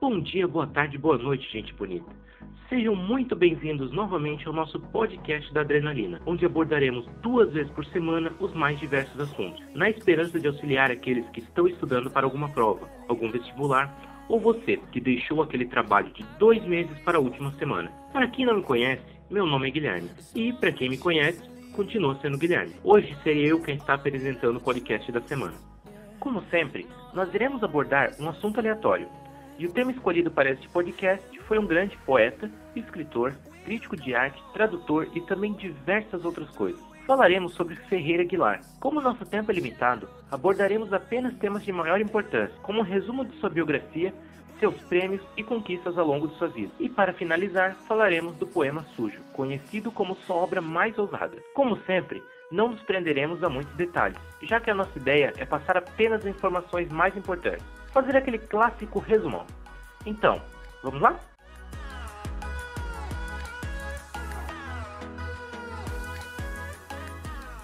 Bom dia, boa tarde, boa noite, gente bonita. Sejam muito bem-vindos novamente ao nosso podcast da Adrenalina, onde abordaremos duas vezes por semana os mais diversos assuntos, na esperança de auxiliar aqueles que estão estudando para alguma prova, algum vestibular, ou você que deixou aquele trabalho de dois meses para a última semana. Para quem não me conhece, meu nome é Guilherme, e para quem me conhece, continua sendo Guilherme. Hoje serei eu quem está apresentando o podcast da semana. Como sempre, nós iremos abordar um assunto aleatório, e o tema escolhido para este podcast foi um grande poeta, escritor, crítico de arte, tradutor e também diversas outras coisas. Falaremos sobre Ferreira Aguilar. Como nosso tempo é limitado, abordaremos apenas temas de maior importância, como um resumo de sua biografia, seus prêmios e conquistas ao longo de sua vida. E para finalizar, falaremos do poema Sujo, conhecido como sua obra mais ousada. Como sempre, não nos prenderemos a muitos detalhes, já que a nossa ideia é passar apenas as informações mais importantes fazer aquele clássico resumão. Então, vamos lá?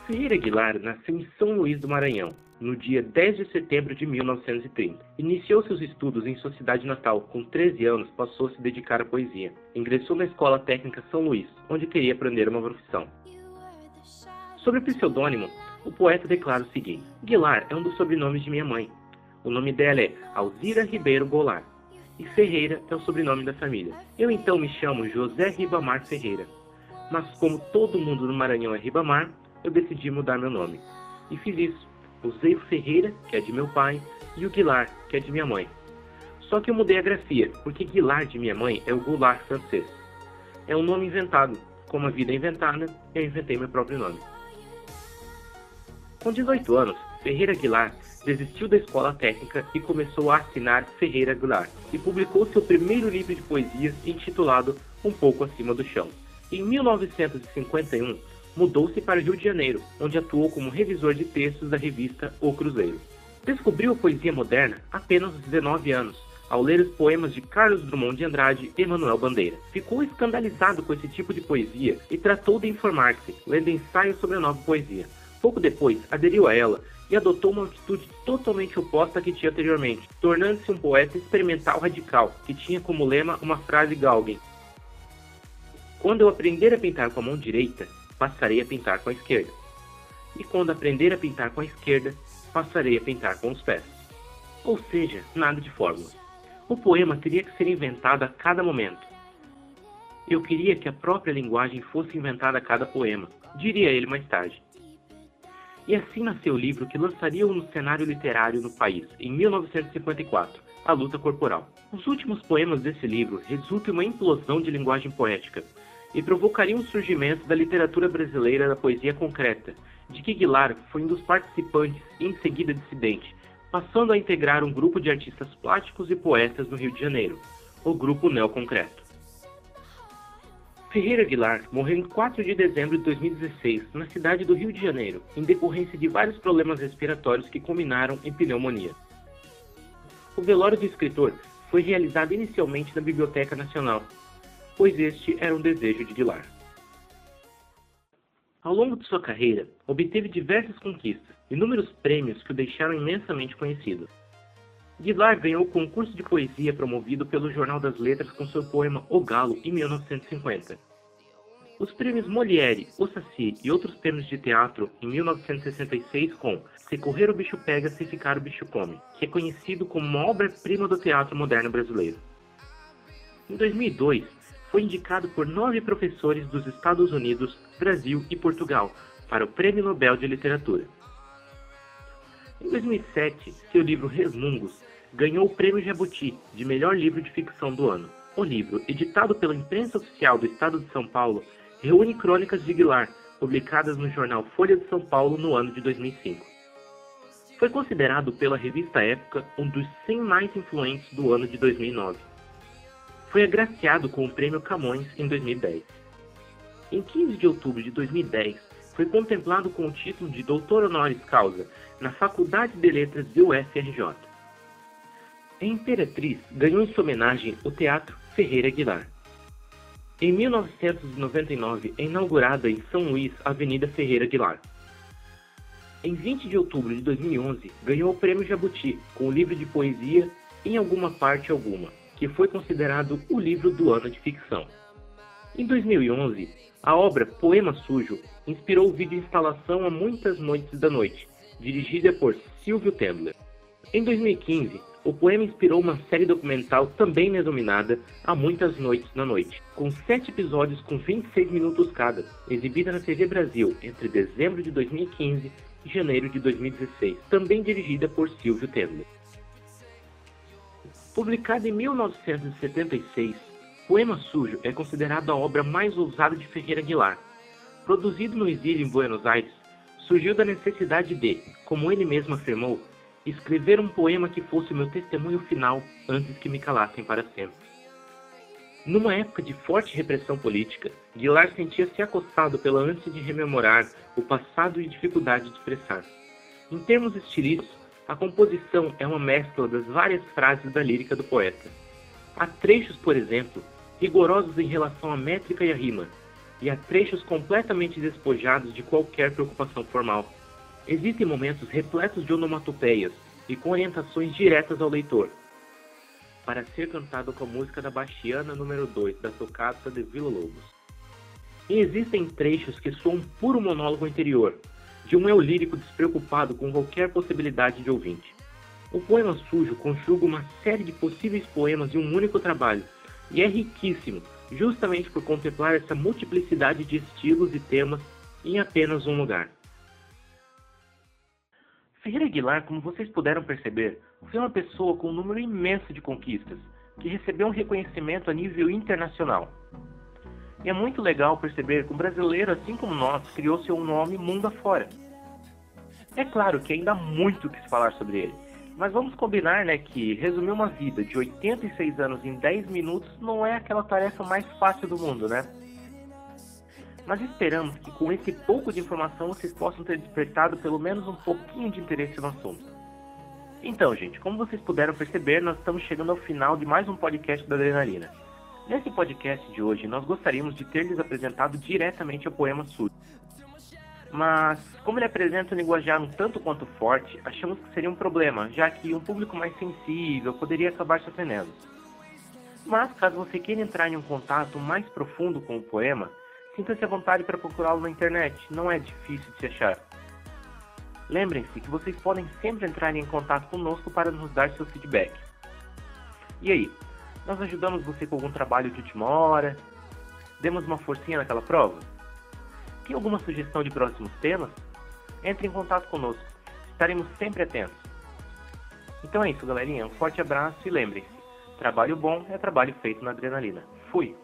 Ferreira Aguilar nasceu em São Luís do Maranhão, no dia 10 de setembro de 1930. Iniciou seus estudos em sua cidade natal. Com 13 anos, passou a se dedicar à poesia. Ingressou na Escola Técnica São Luís, onde queria aprender uma profissão. Sobre o pseudônimo, o poeta declara o seguinte: Aguilar é um dos sobrenomes de minha mãe, o nome dela é Alzira Ribeiro Goulart e Ferreira é o sobrenome da família. Eu então me chamo José Ribamar Ferreira, mas como todo mundo no Maranhão é Ribamar, eu decidi mudar meu nome. E fiz isso. Usei o Ferreira, que é de meu pai, e o Guilar, que é de minha mãe. Só que eu mudei a grafia, porque Guilar de minha mãe é o Goulart francês. É um nome inventado. Como a vida é inventada, eu inventei meu próprio nome. Com 18 anos, Ferreira Guilar desistiu da escola técnica e começou a assinar Ferreira Goulart e publicou seu primeiro livro de poesias intitulado Um Pouco Acima do Chão. Em 1951, mudou-se para Rio de Janeiro, onde atuou como revisor de textos da revista O Cruzeiro. Descobriu a poesia moderna apenas aos 19 anos, ao ler os poemas de Carlos Drummond de Andrade e Manuel Bandeira. Ficou escandalizado com esse tipo de poesia e tratou de informar-se, lendo ensaios sobre a nova poesia. Pouco depois, aderiu a ela e adotou uma atitude totalmente oposta à que tinha anteriormente, tornando-se um poeta experimental radical, que tinha como lema uma frase Gauguin. Quando eu aprender a pintar com a mão direita, passarei a pintar com a esquerda. E quando aprender a pintar com a esquerda, passarei a pintar com os pés. Ou seja, nada de fórmula. O poema teria que ser inventado a cada momento. Eu queria que a própria linguagem fosse inventada a cada poema, diria ele mais tarde. E assim nasceu o livro que lançaria no cenário literário no país, em 1954, A Luta Corporal. Os últimos poemas desse livro resultam em uma implosão de linguagem poética e provocariam o surgimento da literatura brasileira da poesia concreta, de que Guilar foi um dos participantes e em seguida dissidente, passando a integrar um grupo de artistas plásticos e poetas no Rio de Janeiro, o Grupo Neoconcreto. Ferreira Aguilar morreu em 4 de dezembro de 2016, na cidade do Rio de Janeiro, em decorrência de vários problemas respiratórios que culminaram em pneumonia. O velório do escritor foi realizado inicialmente na Biblioteca Nacional, pois este era um desejo de Aguilar. Ao longo de sua carreira, obteve diversas conquistas, inúmeros prêmios que o deixaram imensamente conhecido. Guilar ganhou o concurso de poesia promovido pelo Jornal das Letras com seu poema O Galo em 1950. Os prêmios Molière, O Saci e outros prêmios de teatro em 1966 com Se Correr o Bicho Pega, Se Ficar o Bicho Come, que é conhecido como uma obra-prima do teatro moderno brasileiro. Em 2002, foi indicado por nove professores dos Estados Unidos, Brasil e Portugal para o Prêmio Nobel de Literatura. Em 2007, seu livro Resmungos ganhou o Prêmio Jabuti de melhor livro de ficção do ano. O livro, editado pela imprensa oficial do Estado de São Paulo, reúne crônicas de Aguilar, publicadas no jornal Folha de São Paulo no ano de 2005. Foi considerado pela revista Época um dos 100 mais influentes do ano de 2009. Foi agraciado com o Prêmio Camões em 2010. Em 15 de outubro de 2010, foi contemplado com o título de Doutor Honoris Causa na Faculdade de Letras do UFRJ. Em Imperatriz ganhou em sua homenagem o Teatro Ferreira Aguilar. Em 1999 é inaugurada em São Luís a Avenida Ferreira Aguilar. Em 20 de outubro de 2011 ganhou o Prêmio Jabuti com o livro de poesia Em Alguma Parte Alguma, que foi considerado o livro do ano de ficção. Em 2011, a obra Poema Sujo inspirou o vídeo instalação a Muitas Noites da Noite, dirigida por Silvio Tendler. Em 2015, o poema inspirou uma série documental também denominada Há Muitas Noites na Noite, com sete episódios com 26 minutos cada, exibida na TV Brasil entre dezembro de 2015 e janeiro de 2016, também dirigida por Silvio Tendler. Publicado em 1976, Poema Sujo é considerado a obra mais ousada de Ferreira Aguilar. Produzido no exílio em Buenos Aires, surgiu da necessidade de, como ele mesmo afirmou, escrever um poema que fosse meu testemunho final antes que me calassem para sempre. Numa época de forte repressão política, Guilar sentia-se acossado pela ânsia de rememorar o passado e dificuldade de expressar. Em termos estilísticos, a composição é uma mescla das várias frases da lírica do poeta. Há trechos, por exemplo, rigorosos em relação à métrica e à rima, e há trechos completamente despojados de qualquer preocupação formal. Existem momentos repletos de onomatopeias e com orientações diretas ao leitor, para ser cantado com a música da Bastiana número 2 da Tocata de Vila Lobos. E existem trechos que soam puro monólogo interior, de um eu lírico despreocupado com qualquer possibilidade de ouvinte. O poema sujo conjuga uma série de possíveis poemas em um único trabalho, e é riquíssimo, justamente por contemplar essa multiplicidade de estilos e temas em apenas um lugar. Ferreira Aguilar, como vocês puderam perceber, foi uma pessoa com um número imenso de conquistas, que recebeu um reconhecimento a nível internacional. E é muito legal perceber que um brasileiro, assim como nós, criou seu nome mundo afora. É claro que ainda há muito que se falar sobre ele, mas vamos combinar né, que resumir uma vida de 86 anos em 10 minutos não é aquela tarefa mais fácil do mundo, né? Mas esperamos que com esse pouco de informação vocês possam ter despertado pelo menos um pouquinho de interesse no assunto. Então, gente, como vocês puderam perceber, nós estamos chegando ao final de mais um podcast da Adrenalina. Nesse podcast de hoje, nós gostaríamos de ter lhes apresentado diretamente o poema Sul. Mas, como ele apresenta um linguajar um tanto quanto forte, achamos que seria um problema, já que um público mais sensível poderia acabar se ofendendo. Mas, caso você queira entrar em um contato mais profundo com o poema, Sinta-se à vontade para procurá-lo na internet, não é difícil de se achar. Lembrem-se que vocês podem sempre entrar em contato conosco para nos dar seu feedback. E aí, nós ajudamos você com algum trabalho de última hora? Demos uma forcinha naquela prova? Tem alguma sugestão de próximos temas? Entre em contato conosco, estaremos sempre atentos. Então é isso, galerinha. Um forte abraço e lembrem-se: trabalho bom é trabalho feito na adrenalina. Fui!